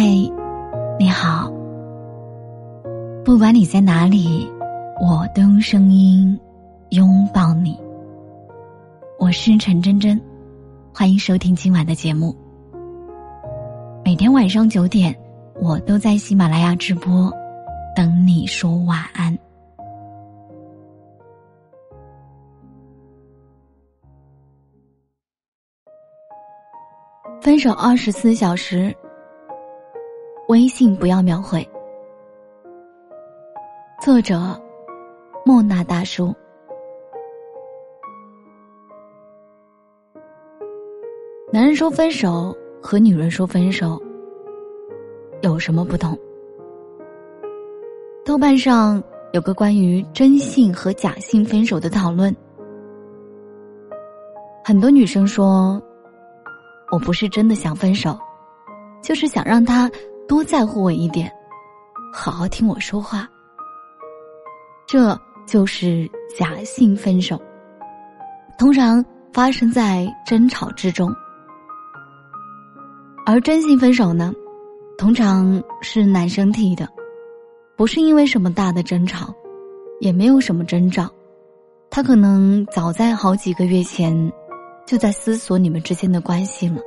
嗨，你好。不管你在哪里，我都用声音拥抱你。我是陈真真，欢迎收听今晚的节目。每天晚上九点，我都在喜马拉雅直播，等你说晚安。分手二十四小时。微信不要秒回。作者：莫那大叔。男人说分手和女人说分手有什么不同？豆瓣上有个关于真性和假性分手的讨论，很多女生说：“我不是真的想分手，就是想让他。”多在乎我一点，好好听我说话。这就是假性分手，通常发生在争吵之中。而真性分手呢，通常是男生提的，不是因为什么大的争吵，也没有什么征兆，他可能早在好几个月前，就在思索你们之间的关系了。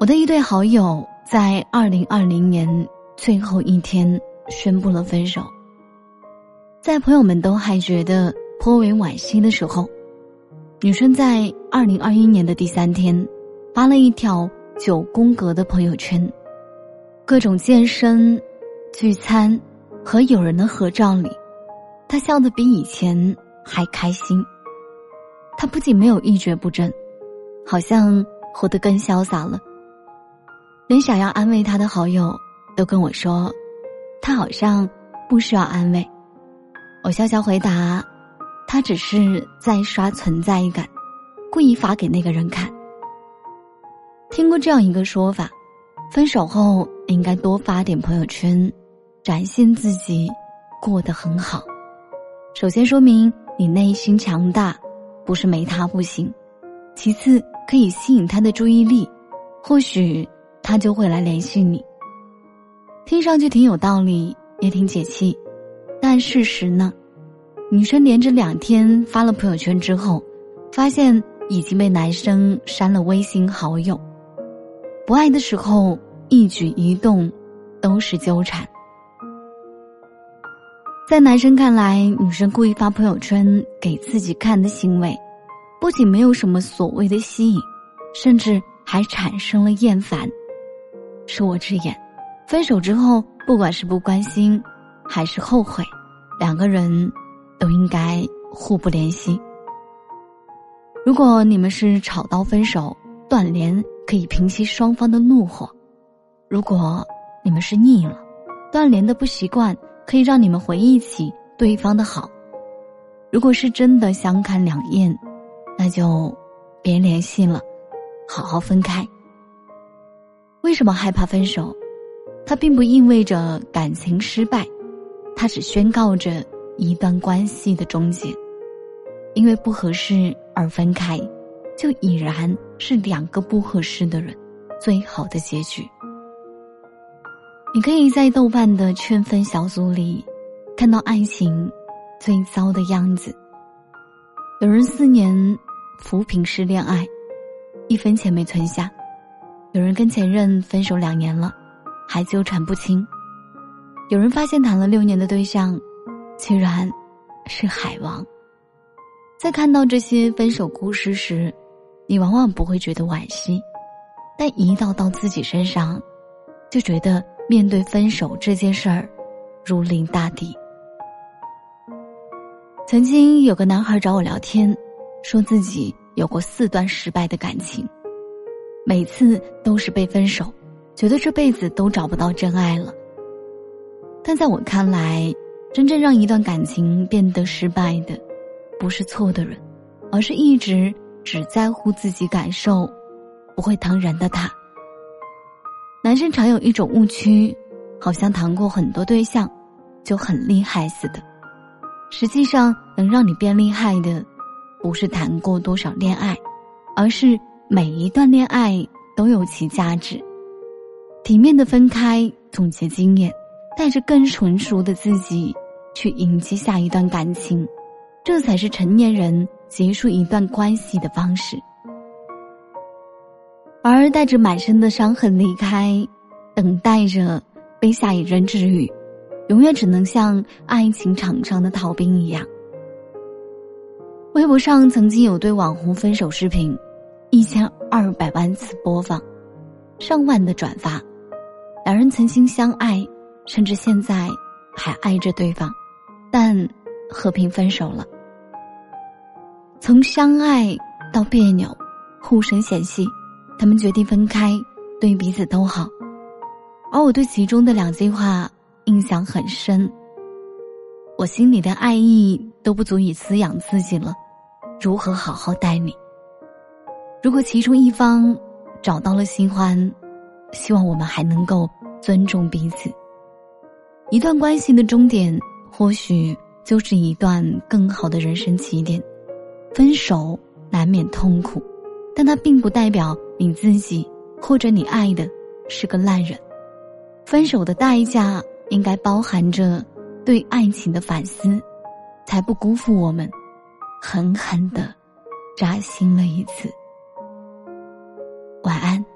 我的一对好友在二零二零年最后一天宣布了分手，在朋友们都还觉得颇为惋惜的时候，女生在二零二一年的第三天发了一条九宫格的朋友圈，各种健身、聚餐和友人的合照里，她笑得比以前还开心。她不仅没有一蹶不振，好像活得更潇洒了。连想要安慰他的好友，都跟我说，他好像不需要安慰。我笑笑回答，他只是在刷存在感，故意发给那个人看。听过这样一个说法：分手后应该多发点朋友圈，展现自己过得很好。首先说明你内心强大，不是没他不行；其次可以吸引他的注意力，或许。他就会来联系你。听上去挺有道理，也挺解气，但事实呢？女生连着两天发了朋友圈之后，发现已经被男生删了微信好友。不爱的时候，一举一动都是纠缠。在男生看来，女生故意发朋友圈给自己看的行为，不仅没有什么所谓的吸引，甚至还产生了厌烦。恕我直言，分手之后，不管是不关心，还是后悔，两个人都应该互不联系。如果你们是吵到分手，断联可以平息双方的怒火；如果你们是腻了，断联的不习惯可以让你们回忆起对方的好；如果是真的相看两厌，那就别联系了，好好分开。为什么害怕分手？它并不意味着感情失败，它只宣告着一段关系的终结。因为不合适而分开，就已然是两个不合适的人最好的结局。你可以在豆瓣的劝分小组里，看到爱情最糟的样子。有人四年扶贫式恋爱，一分钱没存下。有人跟前任分手两年了，还纠缠不清；有人发现谈了六年的对象，居然是海王。在看到这些分手故事时，你往往不会觉得惋惜，但一到到自己身上，就觉得面对分手这件事儿，如临大敌。曾经有个男孩找我聊天，说自己有过四段失败的感情。每次都是被分手，觉得这辈子都找不到真爱了。但在我看来，真正让一段感情变得失败的，不是错的人，而是一直只在乎自己感受、不会疼人的他。男生常有一种误区，好像谈过很多对象，就很厉害似的。实际上，能让你变厉害的，不是谈过多少恋爱，而是。每一段恋爱都有其价值，体面的分开，总结经验，带着更成熟的自己去迎接下一段感情，这才是成年人结束一段关系的方式。而带着满身的伤痕离开，等待着被下一任治愈，永远只能像爱情场上的逃兵一样。微博上曾经有对网红分手视频，一千二百万次播放，上万的转发。两人曾经相爱，甚至现在还爱着对方，但和平分手了。从相爱到别扭，互生嫌隙，他们决定分开，对彼此都好。而我对其中的两句话印象很深。我心里的爱意都不足以滋养自己了，如何好好待你？如果其中一方找到了新欢，希望我们还能够尊重彼此。一段关系的终点，或许就是一段更好的人生起点。分手难免痛苦，但它并不代表你自己或者你爱的是个烂人。分手的代价应该包含着。对爱情的反思，才不辜负我们，狠狠的扎心了一次。安。